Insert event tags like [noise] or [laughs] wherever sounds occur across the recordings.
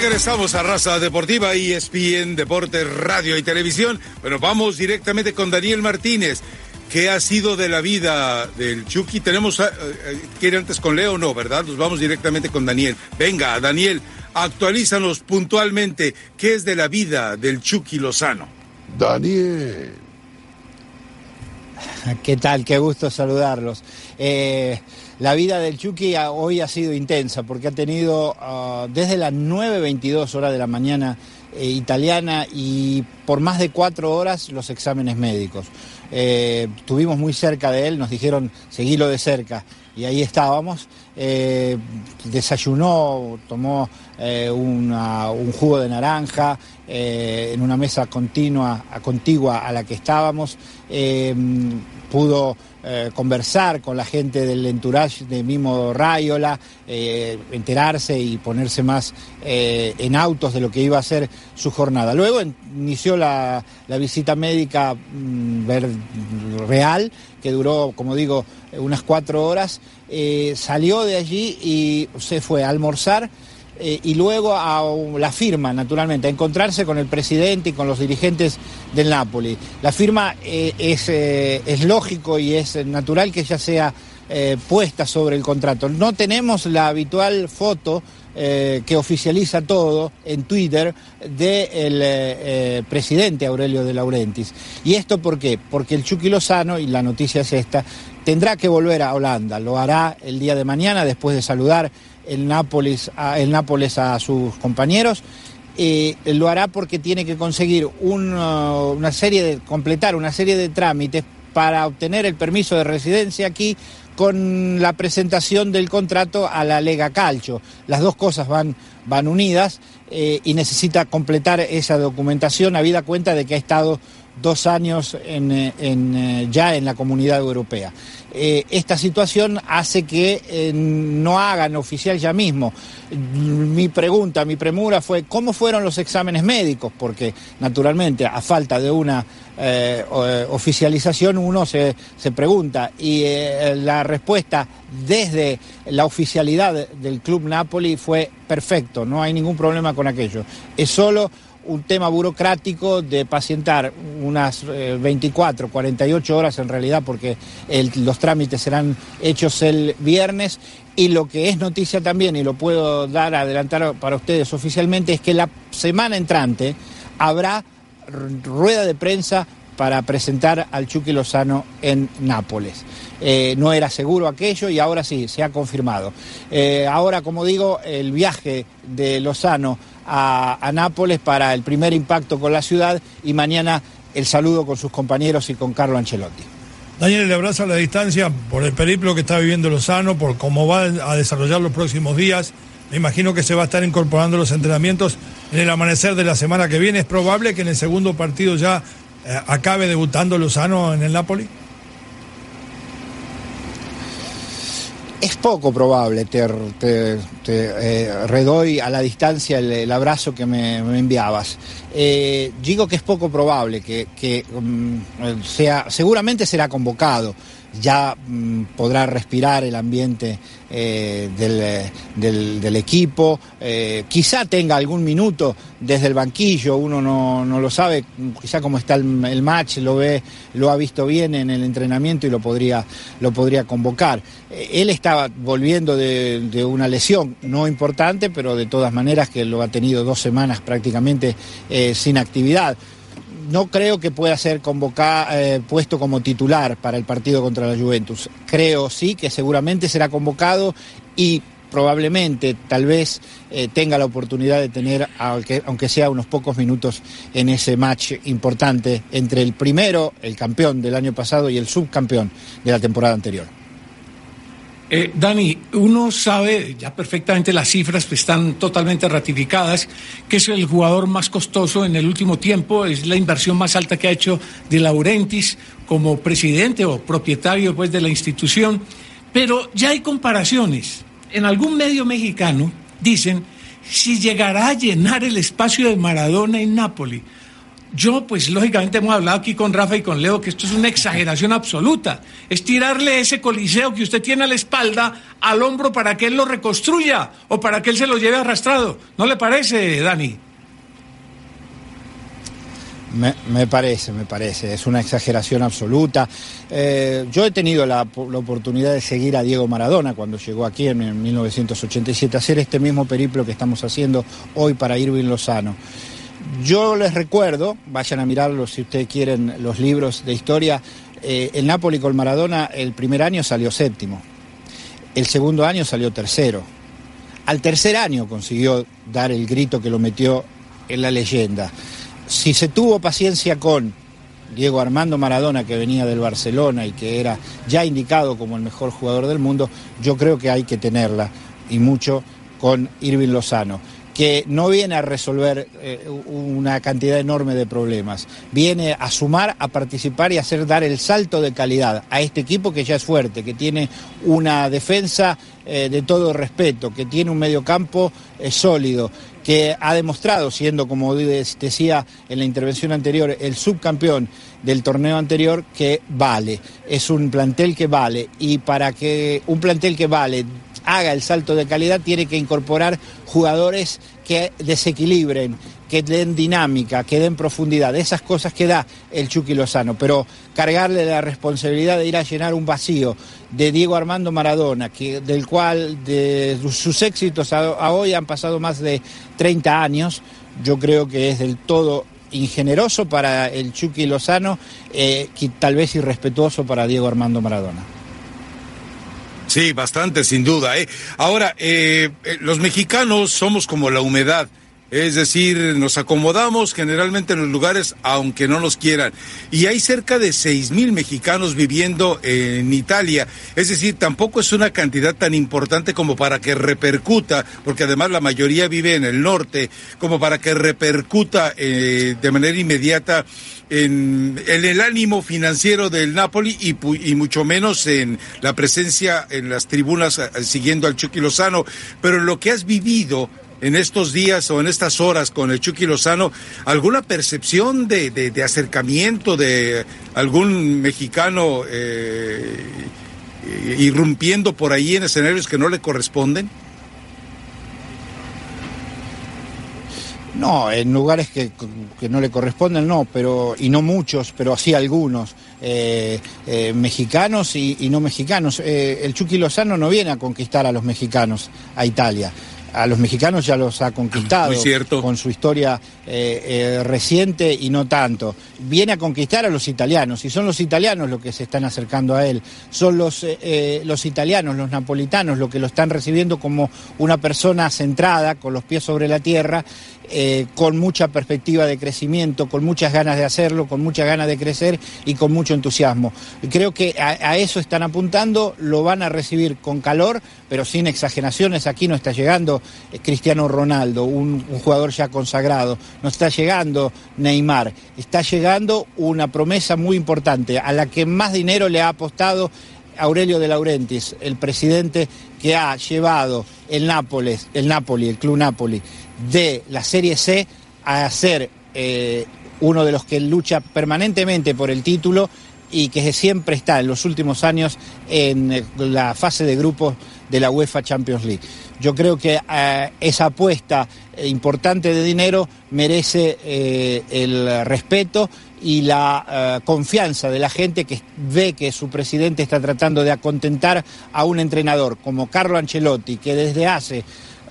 Regresamos a Raza Deportiva, ESPN, Deportes, Radio y Televisión. Bueno, vamos directamente con Daniel Martínez. ¿Qué ha sido de la vida del Chucky? Tenemos, eh, eh, ¿quiere antes con Leo? No, ¿verdad? Nos vamos directamente con Daniel. Venga, Daniel, actualízanos puntualmente. ¿Qué es de la vida del Chucky Lozano? Daniel. [laughs] ¿Qué tal? Qué gusto saludarlos. Eh, la vida del Chucky hoy ha sido intensa porque ha tenido ah, desde las 9.22 horas de la mañana eh, italiana y por más de cuatro horas los exámenes médicos. Eh, estuvimos muy cerca de él, nos dijeron seguilo de cerca y ahí estábamos. Eh, desayunó, tomó un jugo de naranja en una mesa continua, contigua a la que estábamos. pudo eh, conversar con la gente del entourage de Mimo Rayola, eh, enterarse y ponerse más eh, en autos de lo que iba a ser su jornada. Luego inició la, visita médica mm, real, que duró, como digo, unas cuatro horas. salió de allí y se fue a almorzar eh, y luego a la firma, naturalmente, a encontrarse con el presidente y con los dirigentes del Napoli. La firma eh, es, eh, es, lógico y es natural que ya sea puesta sobre el contrato. No tenemos la habitual foto que oficializa todo en Twitter del presidente Aurelio de Laurentiis. ¿Y esto por qué? Porque el Chucky Lozano, y la noticia es esta, tendrá que volver a Holanda. Lo hará el día de mañana después de saludar el Nápoles a, el Nápoles a sus compañeros. Eh, lo hará porque tiene que conseguir una serie de, completar una serie de trámites para obtener el permiso de residencia aquí con la presentación del contrato a la Lega Calcio. Las dos cosas van, van unidas eh, y necesita completar esa documentación, habida cuenta de que ha estado dos años en, eh, ya en la comunidad europea. Eh, esta situación hace que eh, no hagan oficial ya mismo. Mi pregunta, mi premura fue, ¿cómo fueron los exámenes médicos? Porque naturalmente, a falta de una eh, oficialización, uno se, se pregunta. Y la respuesta desde la oficialidad del Club Napoli fue perfecto, no hay ningún problema aquello. Es solo un tema burocrático de pacientar unas 24, eh, 48 horas en realidad, porque los trámites serán hechos el viernes. Y lo que es noticia también, y lo puedo dar, adelantar para ustedes oficialmente, es que la semana entrante habrá rueda de prensa para presentar al Chucky Lozano en Nápoles. Eh, no era seguro aquello y ahora sí, se ha confirmado. Eh, ahora, como digo, el viaje de Lozano a, Nápoles para el primer impacto con la ciudad y mañana el saludo con sus compañeros y con Carlo Ancelotti. Daniel, le abrazo a la distancia por el periplo que está viviendo Lozano, por cómo va a desarrollar los próximos días. Me imagino que se va a estar incorporando los entrenamientos en el amanecer de la semana que viene. ¿Es probable que en el segundo partido ya eh, acabe debutando Lozano en el Napoli? Es poco probable, te, eh, redoy a la distancia el, abrazo que me, enviabas. Eh, digo que es poco probable que, mm, sea, seguramente será convocado, ya mm, podrá respirar el ambiente eh, del, equipo, eh, quizá tenga algún minuto desde el banquillo, uno no, lo sabe, quizá como está el, match, lo ve, lo ha visto bien en el entrenamiento y lo podría, lo podría convocar. Eh, él estaba volviendo de, una lesión, no importante, pero de todas maneras que lo ha tenido dos semanas prácticamente sin actividad no creo que pueda ser convocado, eh, puesto como titular para el partido contra la Juventus. Creo sí que seguramente será convocado y probablemente, tal vez, eh, tenga la oportunidad de tener, aunque, aunque sea unos pocos minutos, en ese match importante entre el primero, el campeón del año pasado, y el subcampeón de la temporada anterior. Eh, Dani, uno sabe ya perfectamente las cifras que están totalmente ratificadas, que es el jugador más costoso en el último tiempo, es la inversión más alta que ha hecho de Laurentis como presidente o propietario pues, de la institución, pero ya hay comparaciones. En algún medio mexicano dicen si llegará a llenar el espacio de Maradona en Nápoli. Yo, pues lógicamente hemos hablado aquí con Rafa y con Leo que esto es una exageración absoluta. Es tirarle ese coliseo que usted tiene a la espalda al hombro para que él lo reconstruya o para que él se lo lleve arrastrado. ¿No le parece, Dani? Me, parece, me parece, es una exageración absoluta. Eh, yo he tenido la, oportunidad de seguir a Diego Maradona cuando llegó aquí en, en 1987, hacer este mismo periplo que estamos haciendo hoy para Irving Lozano. Yo les recuerdo, vayan a mirarlo si ustedes quieren los libros de historia, eh, el Napoli con Maradona el primer año salió séptimo, el segundo año salió tercero, al tercer año consiguió dar el grito que lo metió en la leyenda. Si se tuvo paciencia con Diego Armando Maradona, que venía del Barcelona y que era ya indicado como el mejor jugador del mundo, yo creo que hay que tenerla y mucho con Irving Lozano que no viene a resolver eh, una cantidad enorme de problemas, viene a sumar, a participar y a hacer dar el salto de calidad a este equipo que ya es fuerte, que tiene una defensa eh, de todo respeto, que tiene un mediocampo eh, sólido, que ha demostrado, siendo, como decía en la intervención anterior, el subcampeón del torneo anterior, que vale. Es un plantel que vale. Y para que un plantel que vale haga el salto de calidad, tiene que incorporar jugadores que desequilibren, que den dinámica, que den profundidad, esas cosas que da el Chucky Lozano, pero cargarle la responsabilidad de ir a llenar un vacío de Diego Armando Maradona, que, del cual de sus éxitos a, hoy han pasado más de 30 años, yo creo que es del todo ingeneroso para el Chucky Lozano eh, y tal vez irrespetuoso para Diego Armando Maradona. Sí, bastante, sin duda. ¿eh? Ahora, eh, eh, los mexicanos somos como la humedad. Es decir, nos acomodamos generalmente en los lugares aunque no nos quieran. Y hay cerca de seis mil mexicanos viviendo en Italia. Es decir, tampoco es una cantidad tan importante como para que repercuta, porque además la mayoría vive en el norte, como para que repercuta eh, de manera inmediata en, el ánimo financiero del Napoli y, y, mucho menos en la presencia en las tribunas eh, siguiendo al Chucky Lozano. Pero lo que has vivido en estos días o en estas horas con el Chucky Lozano, alguna percepción de, de, acercamiento de algún mexicano eh, irrumpiendo por ahí en escenarios que no le corresponden? No, en lugares que, no le corresponden no, pero y no muchos, pero sí algunos, eh, eh, mexicanos y, no mexicanos. El Chucky Lozano no viene a conquistar a los mexicanos a Italia a los mexicanos ya los ha conquistado con su historia eh, eh, reciente y no tanto. Viene a conquistar a los italianos y son los italianos los que se están acercando a él. Son los, eh, los italianos, los napolitanos, los que lo están recibiendo como una persona centrada, con los pies sobre la tierra, con mucha perspectiva de crecimiento, con muchas ganas de hacerlo, con muchas ganas de crecer y con mucho entusiasmo. Creo que a, eso están apuntando, lo van a recibir con calor, pero sin exageraciones. Aquí no está llegando Cristiano Ronaldo, un jugador ya consagrado no está llegando Neymar, está llegando una promesa muy importante a la que más dinero le ha apostado Aurelio de Laurentiis, el presidente que ha llevado el Nápoles, el Napoli, el Club Napoli, de la Serie C a ser eh, uno de los que lucha permanentemente por el título y que siempre está en los últimos años en eh, la fase de grupos de la UEFA Champions League. Yo creo que eh, esa apuesta importante de dinero merece el respeto y la confianza de la gente que ve que su presidente está tratando de acontentar a un entrenador como Carlo Ancelotti, que desde hace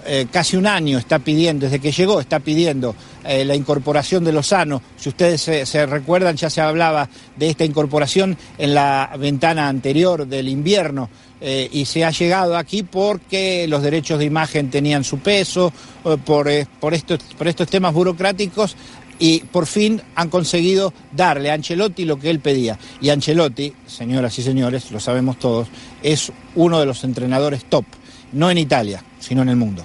eh, casi un año está pidiendo, desde que llegó, está pidiendo eh, la incorporación de Lozano. Si ustedes se, recuerdan, ya se hablaba de esta incorporación en la ventana anterior del invierno. Eh, y se ha llegado aquí porque los derechos de imagen tenían su peso, por, por, estos, por estos temas burocráticos, y por fin han conseguido darle a Ancelotti lo que él pedía. Y Ancelotti, señoras y señores, lo sabemos todos, es uno de los entrenadores top, no en Italia, sino en el mundo.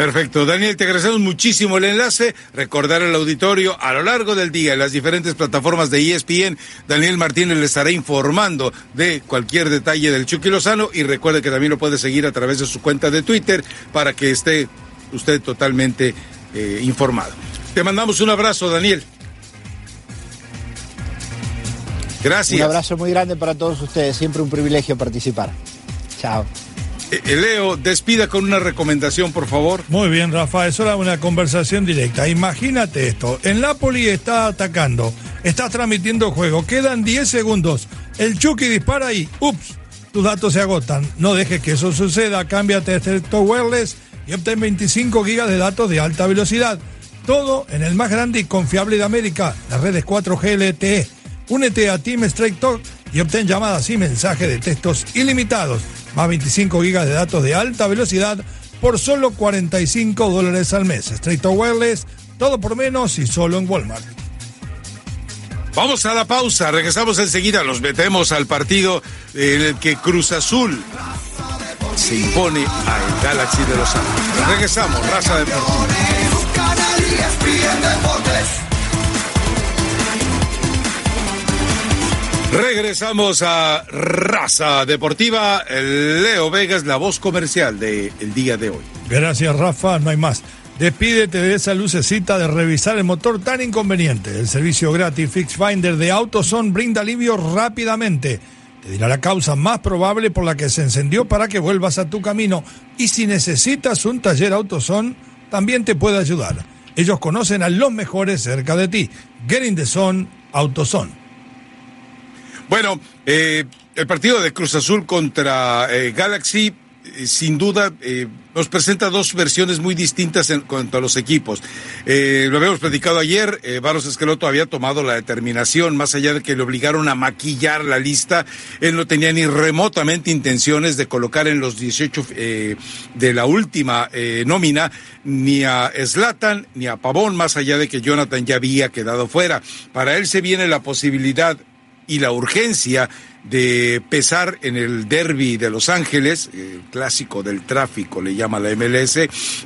Perfecto. Daniel, te agradecemos muchísimo el enlace. Recordar al auditorio a lo largo del día en las diferentes plataformas de ESPN, Daniel Martínez le estará informando de cualquier detalle del Chucky Lozano y recuerde que también lo puede seguir a través de su cuenta de Twitter para que esté usted totalmente eh, informado. Te mandamos un abrazo, Daniel. Gracias. Un abrazo muy grande para todos ustedes. Siempre un privilegio participar. Chao. Eh, Leo, despida con una recomendación, por favor. Muy bien, Rafa, eso era una conversación directa. Imagínate esto, el Napoli está atacando, está transmitiendo juego, quedan 10 segundos, el Chucky dispara y, ups, tus datos se agotan. No dejes que eso suceda, cámbiate a este wireless y obtén 25 gigas de datos de alta velocidad. Todo en el más grande y confiable de América, las redes 4G LTE. Únete a Team Strike Talk y obtén llamadas y mensajes de textos ilimitados más 25 gigas de datos de alta velocidad por solo 45 dólares al mes. Straight Wireless, todo por menos y solo en Walmart. Vamos a la pausa, regresamos enseguida, nos metemos al partido en el que Cruz Azul se impone al Galaxy de Los Ángeles. Regresamos, raza deportiva. Regresamos a Raza Deportiva. Leo Vegas, la voz comercial del día de hoy. Gracias, Rafa. No hay más. Despídete de esa lucecita de revisar el motor tan inconveniente. El servicio gratis Fix Finder de AutoZone brinda alivio rápidamente. Te dirá la causa más probable por la que se encendió para que vuelvas a tu camino. Y si necesitas un taller AutoZone, también te puede ayudar. Ellos conocen a los mejores cerca de ti. Get in the Zone, AutoZone. Bueno, eh, el partido de Cruz Azul contra eh, Galaxy, eh, sin duda, nos presenta dos versiones muy distintas en cuanto a los equipos. lo habíamos platicado ayer, Barros Esqueloto había tomado la determinación, más allá de que le obligaron a maquillar la lista, él no tenía ni remotamente intenciones de colocar en los 18 de la última nómina ni a Slatan ni a Pavón, más allá de que Jonathan ya había quedado fuera. Para él se viene la posibilidad y la urgencia de pesar en el derby de Los Ángeles, el clásico del tráfico le llama la MLS,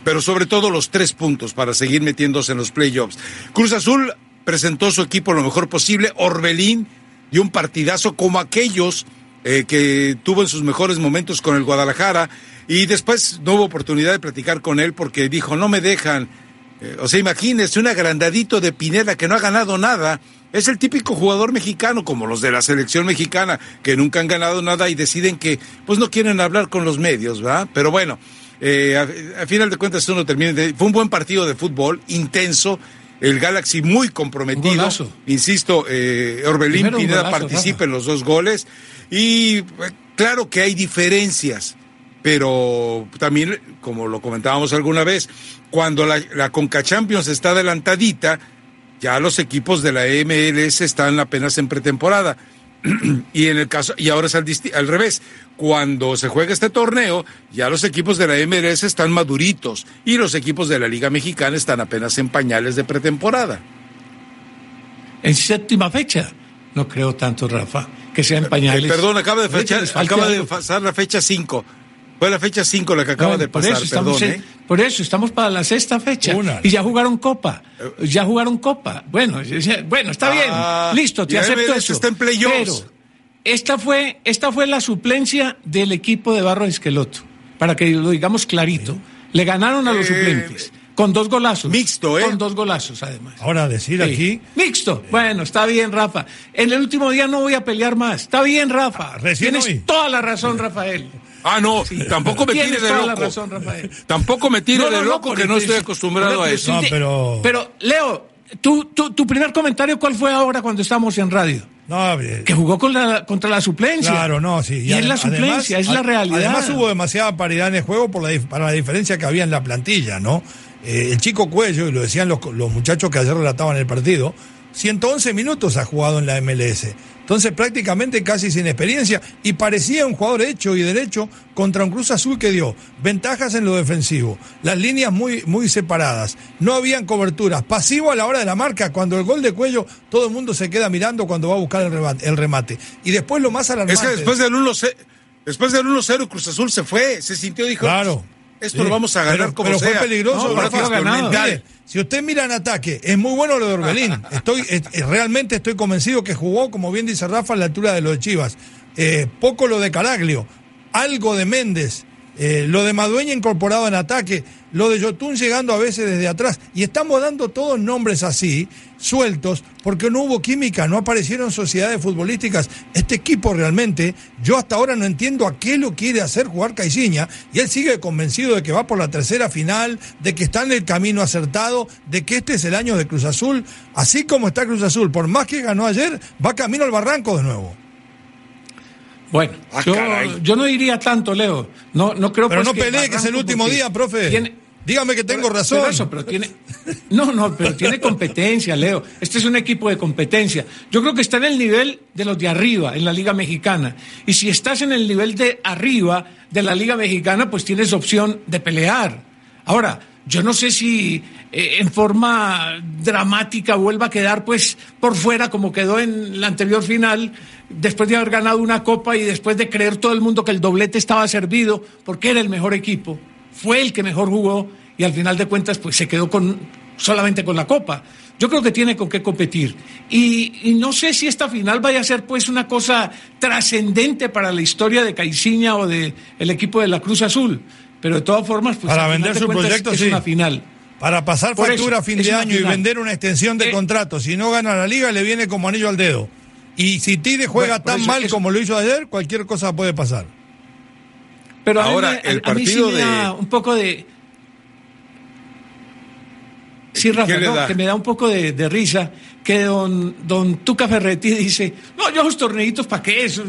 pero sobre todo los tres puntos para seguir metiéndose en los playoffs. Cruz Azul presentó su equipo lo mejor posible, Orbelín dio un partidazo como aquellos eh, que tuvo en sus mejores momentos con el Guadalajara y después no hubo oportunidad de platicar con él porque dijo no me dejan. Eh, o sea, imagínese un agrandadito de Pineda que no ha ganado nada es el típico jugador mexicano, como los de la selección mexicana, que nunca han ganado nada y deciden que pues no quieren hablar con los medios, ¿verdad? Pero bueno, eh, a, final de cuentas uno termina. fue un buen partido de fútbol, intenso. El Galaxy muy comprometido. Insisto, eh, Orbelín Pineda participa en los dos goles. Y eh, claro que hay diferencias, pero también, como lo comentábamos alguna vez, cuando la, la Conca Champions está adelantadita, ya los equipos de la MLS están apenas en pretemporada. [clears throat] y en el caso, y ahora es al, revés. Cuando se juega este torneo, ya los equipos de la MLS están maduritos y los equipos de la Liga Mexicana están apenas en pañales de pretemporada. En séptima fecha, no creo tanto, Rafa, que sean pañales. Eh, perdón, acaba de, fecha, acaba de pasar la fecha 5. Fue la fecha 5 la que acaba de pasar, perdón. ¿eh? Por eso estamos para la sexta fecha. Y ya jugaron Copa. Ya jugaron Copa. Bueno, bueno está bien. Ah, Listo, te acepto eso. Está en Pero esta fue, esta fue la suplencia del equipo de Barro Esqueloto. Para que lo digamos clarito. Le ganaron a los eh, suplentes. Con dos golazos. Mixto, ¿eh? Con dos golazos, además. Ahora decir aquí. Mixto. Bueno, está bien, Rafa. En el último día no voy a pelear más. Está bien, Rafa. Ah, Tienes toda la razón, Rafael. [laughs] Ah, no, tampoco me tire de loco. Razón, tampoco me tire de loco que no estoy acostumbrado a eso. pero... pero, Leo, tu, tu, primer comentario, ¿cuál fue ahora cuando estamos en radio? No. Que jugó con la, contra la suplencia. Claro, no, sí. Y, es la suplencia, es la realidad. Además hubo demasiada paridad en el juego por la, para la diferencia que había en la plantilla, ¿no? Eh, el chico Cuello, y lo decían los, los muchachos que ayer relataban el partido, 111 minutos ha jugado en la MLS. Entonces prácticamente casi sin experiencia y parecía un jugador hecho y derecho contra un Cruz Azul que dio ventajas en lo defensivo, las líneas muy, muy separadas, no habían coberturas, pasivo a la hora de la marca, cuando el gol de cuello todo el mundo se queda mirando cuando va a buscar el remate. Y después lo más alarmante... Es que después del 1-0 después del 1-0 Cruz Azul se fue, se sintió, dijo... Claro. Esto lo vamos a ganar como pero fue peligroso. si usted mira en ataque, es muy bueno lo de Orbelín. [laughs] Estoy, eh, eh, realmente estoy convencido que jugó, como bien dice Rafa, a la altura de los de Chivas. Eh, poco lo de Caraglio, algo de Méndez, lo de Madueña incorporado en ataque. lo de Yotun llegando a veces desde atrás. Y estamos dando todos nombres así, sueltos, porque no hubo química, no aparecieron sociedades futbolísticas. Este equipo realmente, yo hasta ahora no entiendo a qué lo quiere hacer jugar Caiciña, y él sigue convencido de que va por la tercera final, de que está en el camino acertado, de que este es el año de Cruz Azul. Así como está Cruz Azul, por más que ganó ayer, va camino al barranco de nuevo. Bueno, ah, yo, no diría tanto, Leo. No, no creo Pero pues no pelee, que es el último día, profe. Dígame que tengo razón. pero tiene, no, no, pero tiene competencia, Leo. Este es un equipo de competencia. Yo creo que está en el nivel de los de arriba, en la Liga Mexicana. Y si estás en el nivel de arriba de la Liga Mexicana, pues tienes opción de pelear. Ahora, yo no sé si eh, en forma dramática vuelva a quedar pues por fuera como quedó en la anterior final, después de haber ganado una copa y después de creer todo el mundo que el doblete estaba servido porque era el mejor equipo, fue el que mejor jugó y al final de cuentas pues se quedó con solamente con la copa. Yo creo que tiene con qué competir. Y, no sé si esta final vaya a ser pues una cosa trascendente para la historia de Caiciña o del el equipo de la Cruz Azul. Pero de todas formas, pues para vender su proyecto es, una final. Para pasar factura a fin de año y vender una extensión de eh, contrato. Si no gana la liga, le viene como anillo al dedo. Y si Tigre juega tan mal como lo hizo ayer, cualquier cosa puede pasar. Pero ahora el partido me da un poco de Sí, Rafa, que me da un poco de, risa que don, don Tuca Ferretti dice, no, yo los torneitos, ¿para qué? Eso,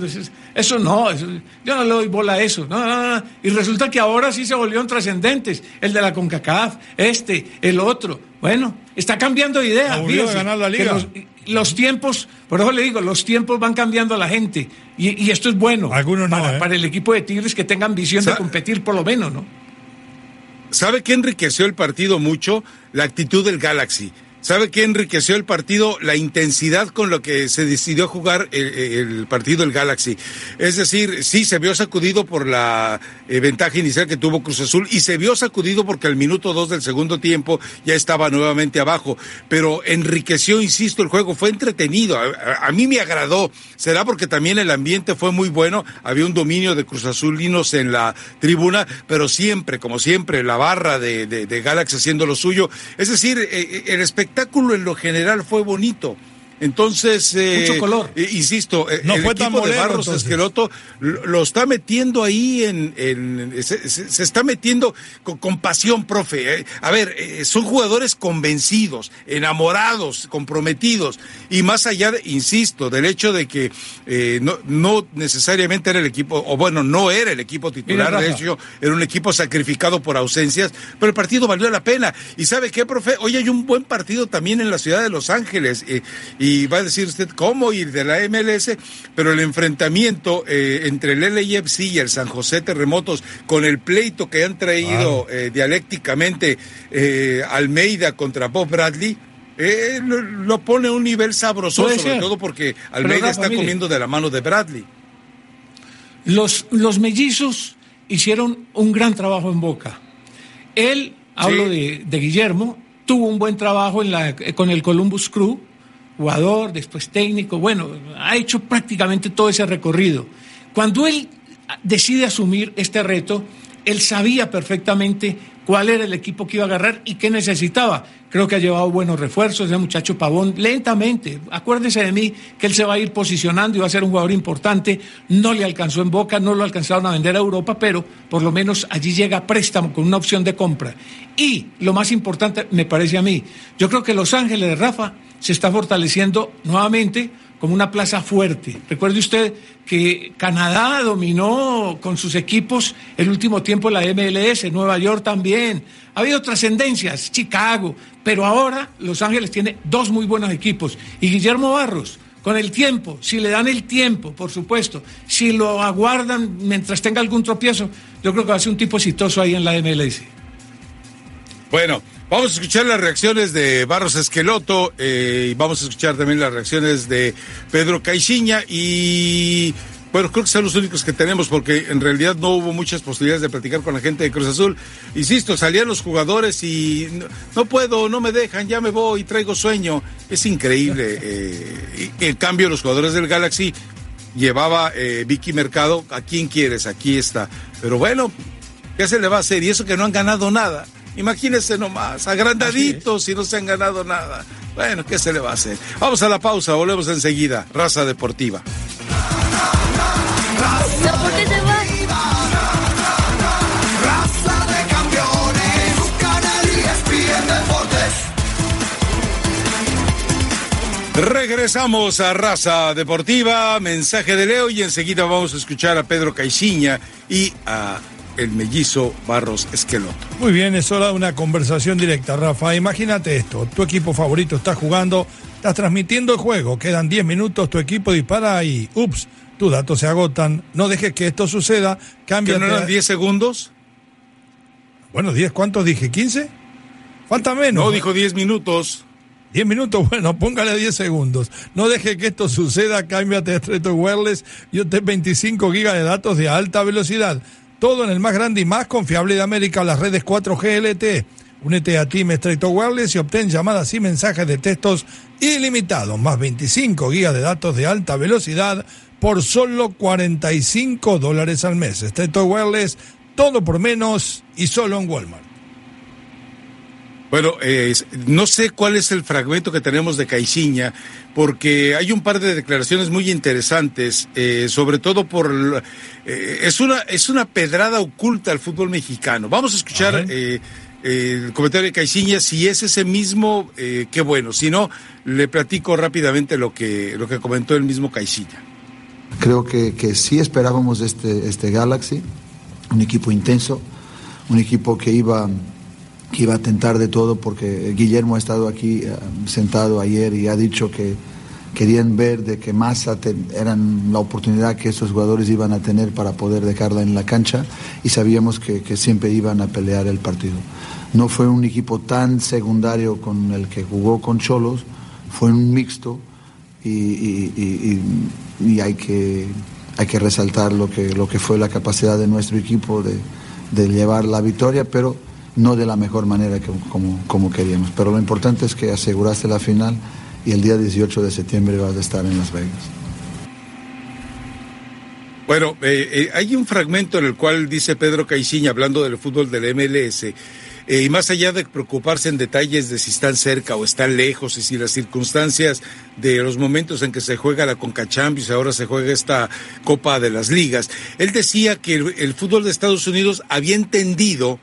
eso no, yo no le doy bola a eso. Y resulta que ahora sí se volvieron trascendentes, el de la CONCACAF, este, el otro. Bueno, está cambiando de idea. ganar la liga. Los, tiempos, por eso le digo, los tiempos van cambiando a la gente. Y, esto es bueno Algunos para, ¿eh? para el equipo de Tigres que tengan visión de competir por lo menos, ¿no? ¿Sabe qué enriqueció el partido mucho? La actitud del Galaxy. ¿Sabe qué enriqueció el partido? La intensidad con lo que se decidió jugar el, partido del Galaxy. Es decir, sí, se vio sacudido por la eh, ventaja inicial que tuvo Cruz Azul y se vio sacudido porque al minuto dos del segundo tiempo ya estaba nuevamente abajo. Pero enriqueció, insisto, el juego. Fue entretenido. A, mí me agradó. Será porque también el ambiente fue muy bueno. Había un dominio de Cruz Azulinos en la tribuna, pero siempre, como siempre, la barra de, de Galaxy haciendo lo suyo. Es decir, eh, eh, el espectáculo espectáculo en lo general fue bonito. Entonces, eh, mucho color. Eh, insisto, eh, no el fue equipo tan de Barros Esqueloto lo, está metiendo ahí en, se, está metiendo con, pasión, profe. A ver, son jugadores convencidos, enamorados, comprometidos y más allá, insisto, del hecho de que no, no necesariamente era el equipo, o bueno, no era el equipo titular, de hecho, era un equipo sacrificado por ausencias, pero el partido valió la pena. Y sabe qué, profe, hoy hay un buen partido también en la ciudad de Los Ángeles y va a decir usted cómo ir de la MLS, pero el enfrentamiento eh, entre el LAFC y el San José Terremotos, con el pleito que han traído eh, dialécticamente eh, Almeida contra Bob Bradley, lo, pone a un nivel sabroso, sobre todo porque Almeida está comiendo de la mano de Bradley. Los, los mellizos hicieron un gran trabajo en Boca. Él, hablo de, de, Guillermo, tuvo un buen trabajo en la, con el Columbus Crew, jugador, después técnico, bueno, ha hecho prácticamente todo ese recorrido. Cuando él decide asumir este reto, él sabía perfectamente cuál era el equipo que iba a agarrar y qué necesitaba. Creo que ha llevado buenos refuerzos, ese muchacho Pavón, lentamente. Acuérdense de mí que él se va a ir posicionando y va a ser un jugador importante. No le alcanzó en Boca, no lo alcanzaron a vender a Europa, pero por lo menos allí llega préstamo con una opción de compra. Y lo más importante, me parece a mí, yo creo que Los Ángeles de Rafa se está fortaleciendo nuevamente como una plaza fuerte. Recuerde usted que Canadá dominó con sus equipos el último tiempo la MLS, Nueva York también. Ha habido trascendencias, Chicago, pero ahora Los Ángeles tiene dos muy buenos equipos. Y Guillermo Barros, con el tiempo, si le dan el tiempo, por supuesto, si lo aguardan mientras tenga algún tropiezo, yo creo que va a ser un tipo exitoso ahí en la MLS. Bueno, Vamos a escuchar las reacciones de Barros Esqueloto eh, y vamos a escuchar también las reacciones de Pedro Caixinha y bueno, creo que son los únicos que tenemos porque en realidad no hubo muchas posibilidades de platicar con la gente de Cruz Azul. Insisto, salían los jugadores y no, puedo, no me dejan, ya me voy, traigo sueño. Es increíble. Eh, en cambio, los jugadores del Galaxy llevaba eh, Vicky Mercado, ¿a quién quieres? Aquí está. Pero bueno, ¿qué se le va a hacer? Y eso que no han ganado nada Imagínense nomás, agrandaditos y no se han ganado nada. Bueno, ¿qué se le va a hacer? Vamos a la pausa, volvemos enseguida. Raza Deportiva. Regresamos a Raza Deportiva, mensaje de Leo y enseguida vamos a escuchar a Pedro Caixinha y a el mellizo Barros Esqueloto. Muy bien, es hora de una conversación directa, Rafa. Imagínate esto, tu equipo favorito está jugando, estás transmitiendo el juego, quedan 10 minutos, tu equipo dispara y, ups, tus datos se agotan. No dejes que esto suceda, cambia. no eran 10 segundos? Bueno, 10, ¿cuántos dije? ¿15? Falta menos. No, dijo 10 minutos. 10 minutos, [laughs] bueno, póngale 10 segundos. No deje que esto suceda, cámbiate a Estreto Wireless y obtén 25 gigas de datos de alta velocidad. Todo en el más grande y más confiable de América, las redes 4G LTE. Únete a Team Estreto Wireless y obtén llamadas y mensajes de textos ilimitados, más 25 gigas de datos de alta velocidad por solo 45 dólares al mes. Estreto Wireless, todo por menos y solo en Walmart. Bueno, eh, no sé cuál es el fragmento que tenemos de Caixinha, porque hay un par de declaraciones muy interesantes, eh, sobre todo por... Eh, es, una, es una pedrada oculta al fútbol mexicano. Vamos a escuchar el comentario de Caixinha, si es ese mismo, qué bueno, si no, le platico rápidamente lo que, lo que comentó el mismo Caixinha. Creo que, que sí esperábamos este, este Galaxy, un equipo intenso, un equipo que iba que iba a tentar de todo porque Guillermo ha estado aquí eh, sentado ayer y ha dicho que querían ver de que más eran la oportunidad que estos jugadores iban a tener para poder dejarla en la cancha y sabíamos que, siempre iban a pelear el partido. No fue un equipo tan secundario con el que jugó con Cholos, fue un mixto y, hay, que, hay que resaltar lo que, lo que fue la capacidad de nuestro equipo de, de llevar la victoria, pero no de la mejor manera que, como, queríamos. Pero lo importante es que aseguraste la final y el día 18 de septiembre vas a estar en Las Vegas. Bueno, eh, eh, hay un fragmento en el cual dice Pedro Caixinha, hablando del fútbol del MLS, eh, y más allá de preocuparse en detalles de si están cerca o están lejos y si las circunstancias de los momentos en que se juega la Conca Champions, ahora se juega esta Copa de las Ligas, él decía que el fútbol de Estados Unidos había entendido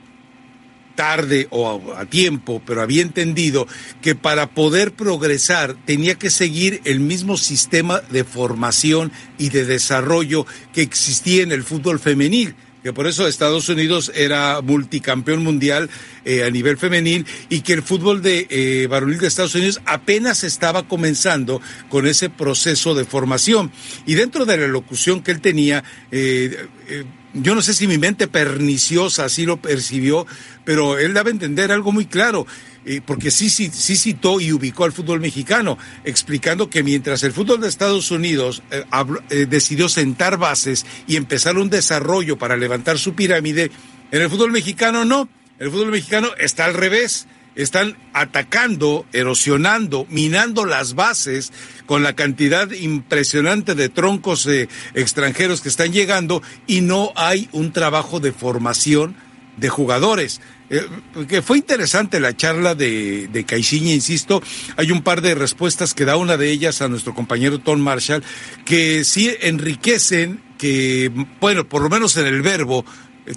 tarde o a tiempo, pero había entendido que para poder progresar tenía que seguir el mismo sistema de formación y de desarrollo que existía en el fútbol femenil que por eso Estados Unidos era multicampeón mundial eh, a nivel femenil y que el fútbol de eh, de Estados Unidos apenas estaba comenzando con ese proceso de formación. Y dentro de la locución que él tenía, eh, eh yo no sé si mi mente perniciosa así lo percibió, pero él daba a entender algo muy claro, eh, porque sí, sí, sí citó y ubicó al fútbol mexicano, explicando que mientras el fútbol de Estados Unidos eh, eh, decidió sentar bases y empezar un desarrollo para levantar su pirámide, en el fútbol mexicano no, el fútbol mexicano está al revés están atacando, erosionando, minando las bases con la cantidad impresionante de troncos eh, extranjeros que están llegando y no hay un trabajo de formación de jugadores. Eh, que fue interesante la charla de, de Caixinha, insisto, hay un par de respuestas que da una de ellas a nuestro compañero Tom Marshall, que sí enriquecen, que, bueno, por lo menos en el verbo,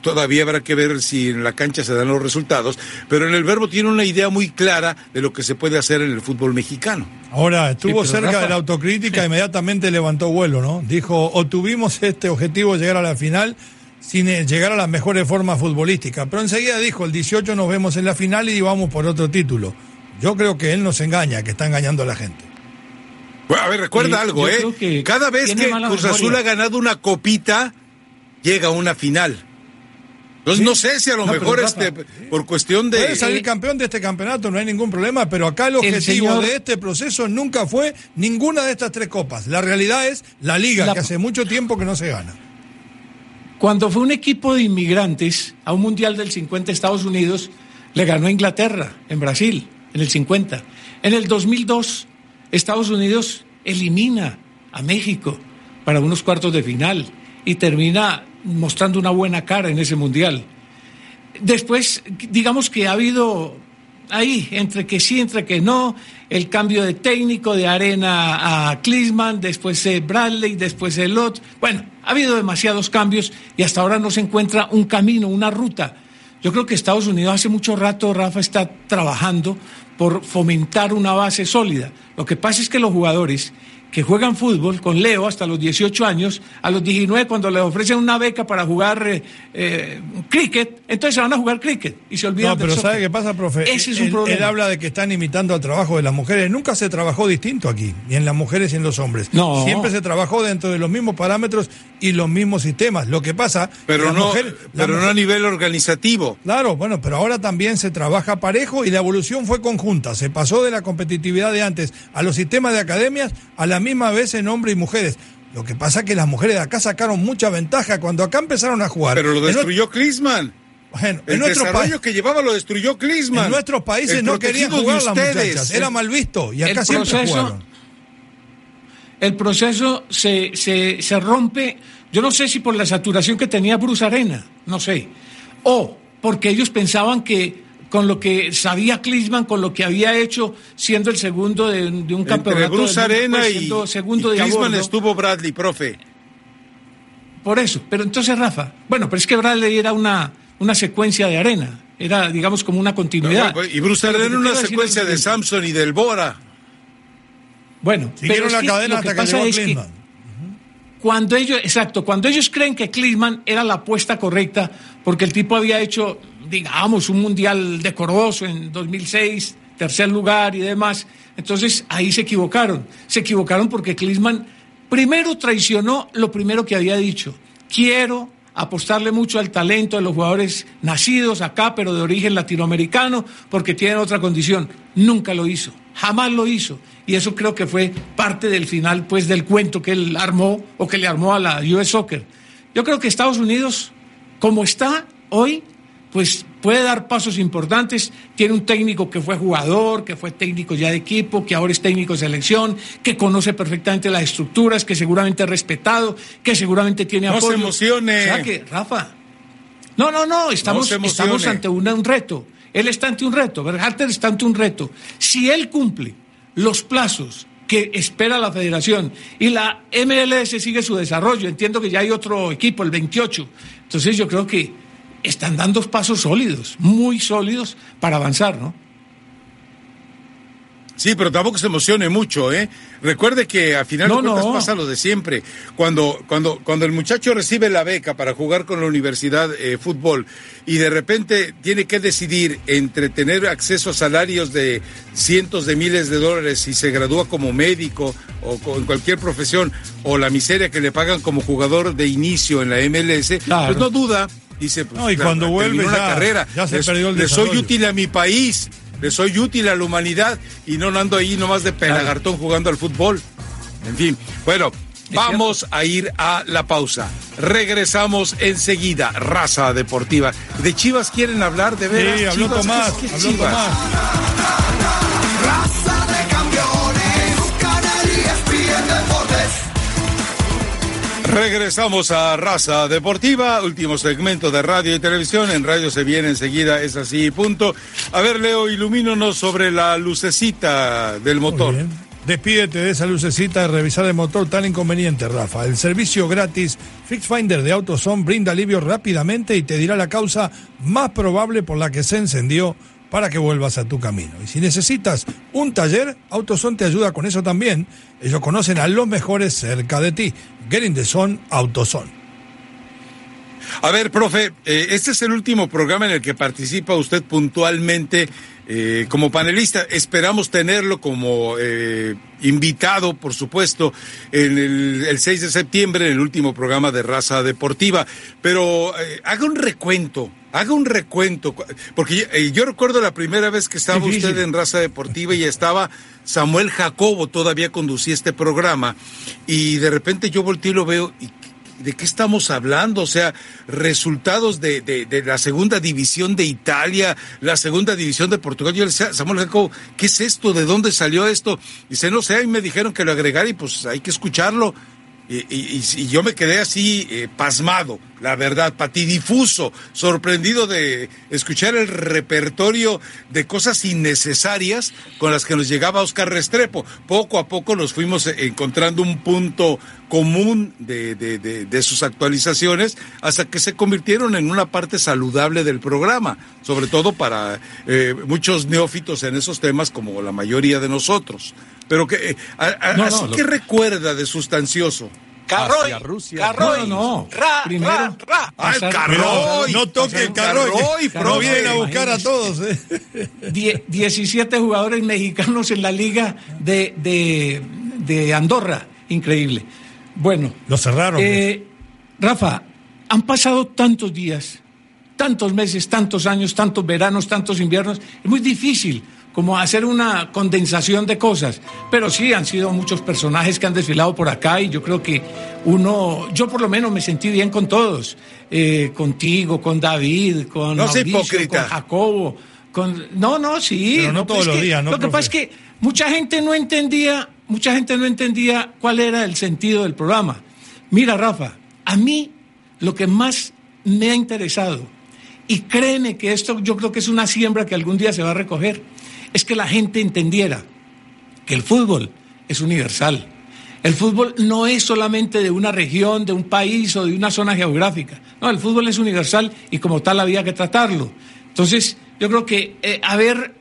todavía habrá que ver si en la cancha se dan los resultados, pero en el verbo tiene una idea muy clara de lo que se puede hacer en el fútbol mexicano. Ahora, estuvo cerca de la autocrítica, e inmediatamente levantó vuelo, ¿no? Dijo, o tuvimos este objetivo, llegar a la final, sin eh, llegar a las mejores formas futbolísticas, pero enseguida dijo, el 18 nos vemos en la final y vamos por otro título. Yo creo que él nos engaña, que está engañando a la gente. Bueno, a ver, recuerda algo, ¿eh? Cada vez que Cruz Azul ha ganado una copita, llega a una final. Entonces no sé si a lo mejor este, por cuestión de... Puede salir campeón de este campeonato, no hay ningún problema, pero acá el objetivo de este proceso nunca fue ninguna de estas tres copas. La realidad es la liga, que hace mucho tiempo que no se gana. Cuando fue un equipo de inmigrantes a un Mundial del 50 Estados Unidos, le ganó a Inglaterra, en Brasil, en el 50. En el 2002, Estados Unidos elimina a México para unos cuartos de final y termina mostrando una buena cara en ese mundial. después, digamos que ha habido ahí, entre que sí, entre que no, el cambio de técnico de Arena a Klisman, después de Bradley, después de Lot. Bueno, ha habido demasiados cambios y hasta ahora no se encuentra un camino, una ruta. Yo creo que Estados Unidos hace mucho rato, Rafa, está trabajando por fomentar una base sólida. Lo que pasa es que los jugadores que juegan fútbol con Leo hasta los 18 años, a los 19 cuando les ofrecen una beca para jugar eh, eh, cricket, entonces se van a jugar cricket y se olvidan No, pero ¿sabe qué pasa, profe? Ese es un él, problema. él habla de que están imitando al trabajo de las mujeres. Nunca se trabajó distinto aquí, ni en las mujeres ni en los hombres. No. Siempre se trabajó dentro de los mismos parámetros y los mismos sistemas. Lo que pasa Pero la no, mujer- pero no a nivel organizativo. Claro, bueno, pero ahora también se trabaja parejo y la evolución fue conjunta. Se pasó de la competitividad de antes a los sistemas de academias a la misma vez en hombres y mujeres. Lo que pasa es que las mujeres de acá sacaron mucha ventaja cuando acá empezaron a jugar. Pero lo destruyó Klinsmann. Bueno, El en nuestro desarrollo país. que llevaba lo destruyó Klinsmann. En nuestros países El no querían jugar las ustedes. muchachas, era mal visto y acá El siempre proceso- jugaron. el proceso se, se, se rompe, yo no sé si por la saturación que tenía Bruce Arena, no sé, o porque ellos pensaban que con lo que sabía Klinsmann, con lo que había hecho siendo el segundo de, de un Entre campeonato Bruce del mundo, Arena pues, y, siendo segundo y de Klinsmann estuvo Bradley, profe. por eso, pero entonces Rafa, bueno, pero es que Bradley era una, una secuencia de Arena, era digamos como una continuidad. Y Bruce Pero Arena que una secuencia es de. Samson y del Bora. Bueno, es la que cadena lo hasta que, pasa es. Cuando ellos, exacto, cuando ellos creen que Klinsmann era la apuesta correcta, porque el tipo había hecho, digamos, un mundial decoroso en 2006, tercer lugar y demás, entonces ahí se equivocaron. Se equivocaron porque Klinsmann primero traicionó lo primero que había dicho. Quiero apostarle mucho al talento de los jugadores nacidos acá, pero de origen latinoamericano, porque tienen otra condición. Nunca lo hizo, jamás lo hizo. Y eso creo que fue parte del final, pues, del cuento que él armó o que le armó a la US Soccer. Yo creo que Estados Unidos, como está hoy, pues puede dar pasos importantes. Tiene un técnico que fue jugador, que fue técnico ya de equipo, que ahora es técnico de selección, que conoce perfectamente las estructuras, que seguramente es respetado, que seguramente tiene No se apoyo. emocione. O sea que, Rafa, no, no, no, estamos, emocione. estamos ante una- un reto. Él está ante un reto, Berhalter está ante un reto. Si él cumple los plazos que espera la federación y la MLS sigue su desarrollo, entiendo que ya hay otro equipo, el 28, entonces yo creo que están dando pasos sólidos, muy sólidos para avanzar, ¿no? Sí, pero tampoco se emocione mucho, ¿eh? Recuerde que a final No, de cuentas no. pasa lo de siempre. Cuando, cuando, cuando el muchacho recibe la beca para jugar con la universidad eh, fútbol y de repente tiene que decidir entre tener acceso a salarios de cientos de miles de dólares si se gradúa como médico o en cualquier profesión o la miseria que le pagan como jugador de inicio en la MLS, Claro. pues no duda. Dice, pues, No, y cuando vuelve terminó la ya- carrera. ya se Les- perdió el le soy útil a mi país, le soy útil a la humanidad y no ando ahí nomás de pelagartón jugando al fútbol. En fin, bueno, vamos a ir a la pausa. Regresamos enseguida. Raza deportiva. ¿De Chivas quieren hablar de veras? Sí, habló Chivas, Tomás, ¿qué es habló Chivas? Tomás. Raza Regresamos a Raza Deportiva, último segmento de radio y televisión. En radio se viene enseguida, es así, punto. A ver, Leo, ilumínanos sobre la lucecita del motor. Despídete de esa lucecita de revisar el motor tan inconveniente, Rafa. El servicio gratis Fix Finder de AutoZone brinda alivio rápidamente y te dirá la causa más probable por la que se encendió para que vuelvas a tu camino. Y si necesitas un taller, AutoZone te ayuda con eso también. Ellos conocen a los mejores cerca de ti. Get in the zone. A ver, profe, eh, este es el último programa en el que participa usted puntualmente eh, como panelista. Esperamos tenerlo como eh, invitado, por supuesto, en el, el 6 de septiembre, en el último programa de Raza Deportiva. Pero eh, haga un recuento, haga un recuento, cu- porque yo recuerdo la primera vez que estaba Difícil. usted en Raza Deportiva y estaba Samuel Jacobo, todavía conducía este programa, y de repente yo volteo y lo veo y ¿De qué estamos hablando? O sea, resultados de, de, de la segunda división de Italia, la segunda división de Portugal. Yo le decía, Samuel Jacobo, ¿qué es esto? ¿De dónde salió esto? Dice, no sé, ahí me dijeron que lo agregara y pues hay que escucharlo. Y, y- y- yo me quedé así eh, pasmado, la verdad, patidifuso, sorprendido de escuchar el repertorio de cosas innecesarias con las que nos llegaba Oscar Restrepo. Poco a poco nos fuimos eh, encontrando un punto común de, de- de- de sus actualizaciones hasta que se convirtieron en una parte saludable del programa, sobre todo para eh, muchos neófitos en esos temas como la mayoría de nosotros. Pero que, eh, a- a- No, no, así lo- que recuerda de sustancioso. Carroy, Rusia. Carroy, No, no, ra, primero- ra, ra. Ah, el Pasar- Carroy. no toque el Carroy, Carroy, Carroy, no vienen a buscar a todos. ¿eh? Die- 17 jugadores mexicanos en la liga de, de- de Andorra. Increíble. Bueno. Lo cerraron. eh, Rafa, han pasado tantos días, tantos meses, tantos años, tantos veranos, tantos inviernos. Es muy difícil como hacer una condensación de cosas. Pero sí, han sido muchos personajes que han desfilado por acá y yo creo que uno, yo por lo menos me sentí bien con todos. Eh, contigo, con David, con No Mauricio, hipócrita. con Jacobo. Con, no, no, sí. Pero no Lo que todos los días, ¿no, Lo que pasa es que mucha gente no entendía, mucha gente no entendía cuál era el sentido del programa. Mira, Rafa, a mí lo que más me ha interesado, y créeme que esto yo creo que es una siembra que algún día se va a recoger, es que la gente entendiera que el fútbol es universal. El fútbol no es solamente de una región, de un país o de una zona geográfica. No, el fútbol es universal y como tal había que tratarlo. Entonces, yo creo que eh, haber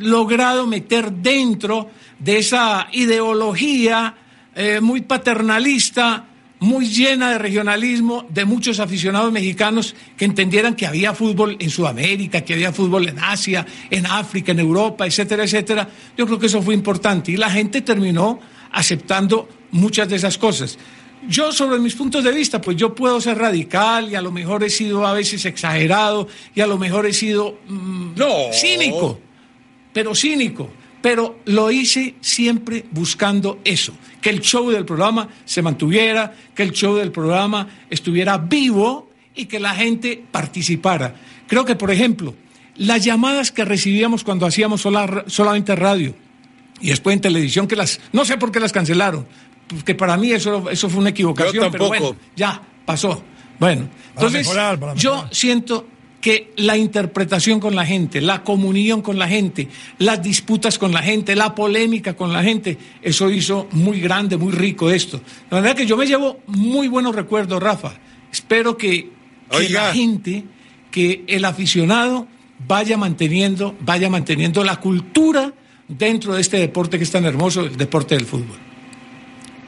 logrado meter dentro de esa ideología eh, muy paternalista, muy llena de regionalismo, de muchos aficionados mexicanos que entendieran que había fútbol en Sudamérica, que había fútbol en Asia, en África, en Europa, etcétera, etcétera. Yo creo que eso fue importante y la gente terminó aceptando muchas de esas cosas. Yo sobre mis puntos de vista, pues yo puedo ser radical y a lo mejor he sido a veces exagerado y a lo mejor he sido mm, No. cínico pero cínico. Pero lo hice siempre buscando eso, que el show del programa se mantuviera, que el show del programa estuviera vivo y que la gente participara. Creo que, por ejemplo, las llamadas que recibíamos cuando hacíamos sola- solamente radio y después en televisión, que las, no sé por qué las cancelaron, que para mí eso, eso fue una equivocación, pero bueno, ya pasó. Bueno, Para entonces mejorar, yo siento que la interpretación con la gente, la comunión con la gente, las disputas con la gente, la polémica con la gente, eso hizo muy grande, muy rico esto. La verdad que yo me llevo muy buenos recuerdos, Rafa. Espero que, la gente, que el aficionado vaya manteniendo, vaya manteniendo la cultura dentro de este deporte que es tan hermoso, el deporte del fútbol.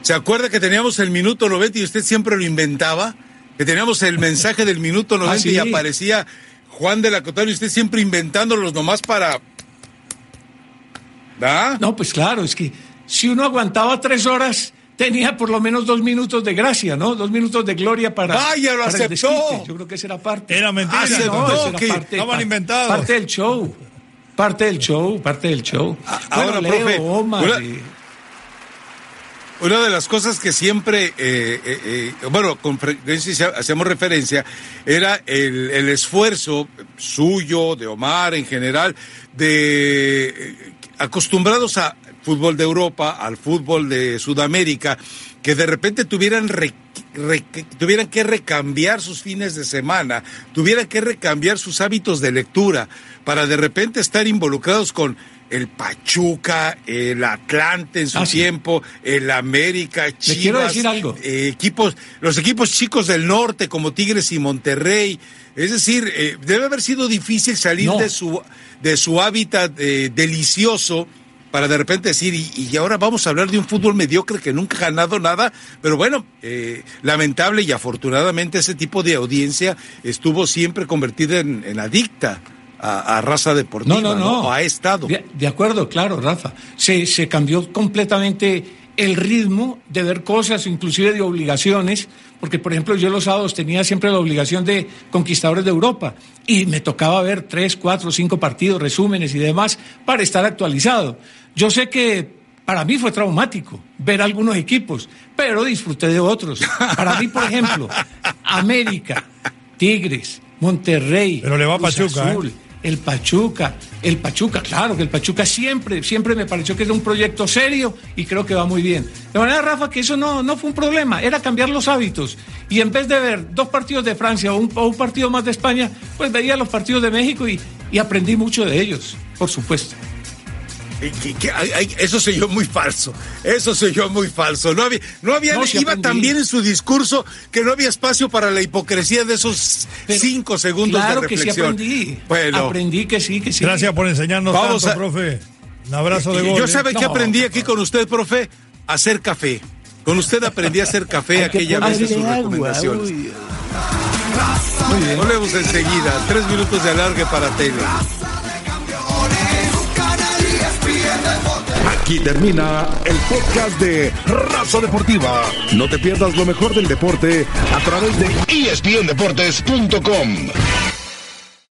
¿Se acuerda que teníamos el minuto 90 y usted siempre lo inventaba? Que teníamos el mensaje del minuto 90 Ah, sí. y aparecía Juan de la y usted siempre inventándolos nomás para... ¿Da? No, pues claro, es que si uno aguantaba tres horas, tenía por lo menos dos minutos de gracia, ¿no? Dos minutos de gloria para. Vaya, lo para el aceptó. Yo creo que esa era parte. Era mentira. Sí, Aceptó no, era que parte, estaban inventados. Parte del show. Parte del show, parte del show. ahora, bueno, Leo, profe, una- eh, Una de las cosas que siempre, eh, eh, eh, bueno, con frecuencia hacemos referencia, era el, esfuerzo suyo, de Omar en general, de acostumbrados a fútbol de Europa, al fútbol de Sudamérica, que de repente tuvieran, tuvieran que recambiar sus fines de semana, tuvieran que recambiar sus hábitos de lectura, para de repente estar involucrados con el Pachuca, el Atlante en su Ah, sí. tiempo, el América, Chivas, quiero decir algo. eh, equipos, los equipos chicos del norte como Tigres y Monterrey. Es decir, eh, debe haber sido difícil salir No. de su de su hábitat eh, delicioso para de repente decir, y, y ahora vamos a hablar de un fútbol mediocre que nunca ha ganado nada, pero bueno, eh, lamentable y afortunadamente ese tipo de audiencia estuvo siempre convertida en, en adicta a, a raza deportiva, No, no, no. O ha estado. De, de acuerdo, claro, Rafa. Se, se cambió completamente el ritmo de ver cosas, inclusive de obligaciones, porque por ejemplo yo los sábados tenía siempre la obligación de Conquistadores de Europa y me tocaba ver tres, cuatro, cinco partidos, resúmenes y demás para estar actualizado. Yo sé que para mí fue traumático ver algunos equipos, pero disfruté de otros. Para mí, por ejemplo, [laughs] América, Tigres, Monterrey, Pero le va a Cruz Pachuca, ¿eh? El Pachuca, el Pachuca, claro que el Pachuca siempre, siempre me pareció que era un proyecto serio y creo que va muy bien. De manera, Rafa, que eso no, no fue un problema, era cambiar los hábitos. Y en vez de ver dos partidos de Francia o un, partido más de España, pues veía los partidos de México y aprendí mucho de ellos, por supuesto. Ay, ay, eso soy yo muy falso. Eso soy yo muy falso. No había, no había, No, iba bien en su discurso que no había espacio para la hipocresía de esos Pero cinco segundos claro de que sí reflexión. aprendí. Bueno, Aprendí que sí, que sí. Gracias por enseñarnos Vamos tanto, a- profe. Un abrazo de gol. yo ¿eh? sabe que No, aprendí no, aquí con usted, profe, a hacer café. Con usted aprendí a hacer café aquella vez en sus recomendaciones. Volvemos enseguida. Tres minutos de alargue para Taylor. Aquí termina el podcast de Raza Deportiva. No te pierdas lo mejor del deporte a través de ESPNdeportes.com.